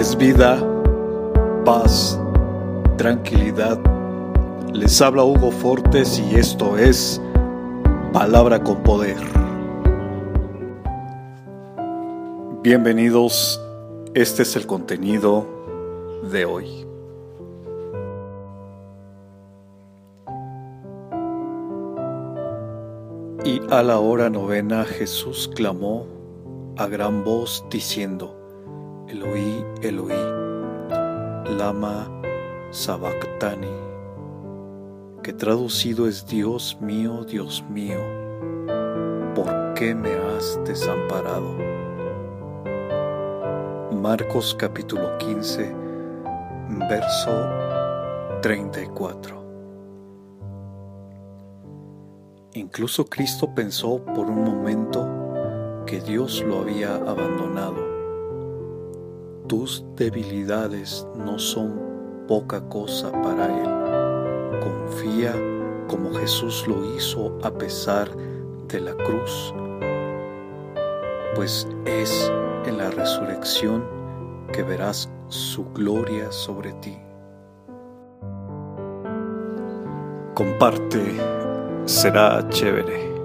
es vida, paz, tranquilidad. Les habla Hugo Fortes y esto es Palabra con Poder. Bienvenidos, este es el contenido de hoy. Y a la hora novena Jesús clamó a gran voz diciendo, Eloí, Eloí, lama sabactani, que traducido es Dios mío, Dios mío, ¿por qué me has desamparado? Marcos capítulo 15, verso 34. Incluso Cristo pensó por un momento que Dios lo había abandonado tus debilidades no son poca cosa para Él. Confía como Jesús lo hizo a pesar de la cruz, pues es en la resurrección que verás su gloria sobre ti. Comparte, será chévere.